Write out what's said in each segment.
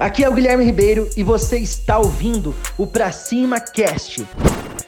Aqui é o Guilherme Ribeiro e você está ouvindo o Pra Cima Cast.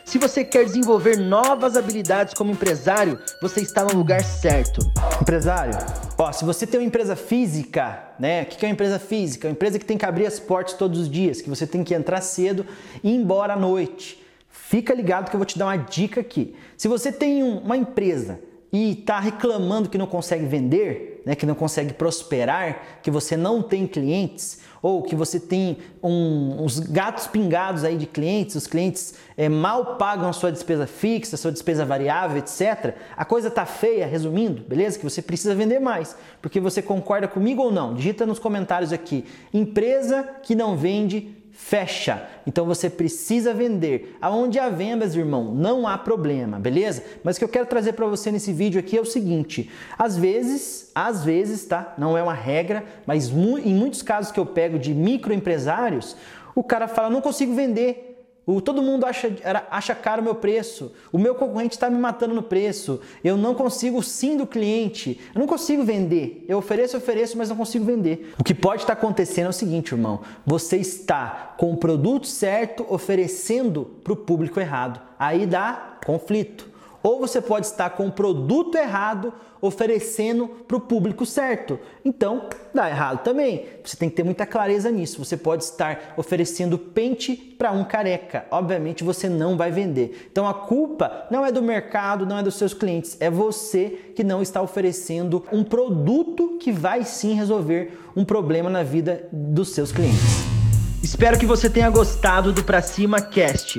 Se você quer desenvolver novas habilidades como empresário, você está no lugar certo. Empresário, ó, se você tem uma empresa física, né? O que é uma empresa física? Uma empresa que tem que abrir as portas todos os dias, que você tem que entrar cedo e ir embora à noite. Fica ligado que eu vou te dar uma dica aqui. Se você tem uma empresa e está reclamando que não consegue vender, né, que não consegue prosperar, que você não tem clientes, ou que você tem um, uns gatos pingados aí de clientes, os clientes é, mal pagam a sua despesa fixa, a sua despesa variável, etc. A coisa tá feia, resumindo, beleza? Que você precisa vender mais. Porque você concorda comigo ou não? Digita nos comentários aqui. Empresa que não vende fecha. Então você precisa vender. Aonde há vendas, irmão, não há problema, beleza? Mas o que eu quero trazer para você nesse vídeo aqui é o seguinte: às vezes, às vezes, tá? Não é uma regra, mas em muitos casos que eu pego de microempresários, o cara fala: "Não consigo vender". O, todo mundo acha, acha caro o meu preço. O meu concorrente está me matando no preço. Eu não consigo sim do cliente. Eu não consigo vender. Eu ofereço, ofereço, mas não consigo vender. O que pode estar acontecendo é o seguinte, irmão. Você está com o produto certo oferecendo para o público errado. Aí dá conflito ou você pode estar com o produto errado oferecendo para o público certo. Então, dá errado também. Você tem que ter muita clareza nisso. Você pode estar oferecendo pente para um careca. Obviamente você não vai vender. Então a culpa não é do mercado, não é dos seus clientes, é você que não está oferecendo um produto que vai sim resolver um problema na vida dos seus clientes. Espero que você tenha gostado do Pra Cima Cast.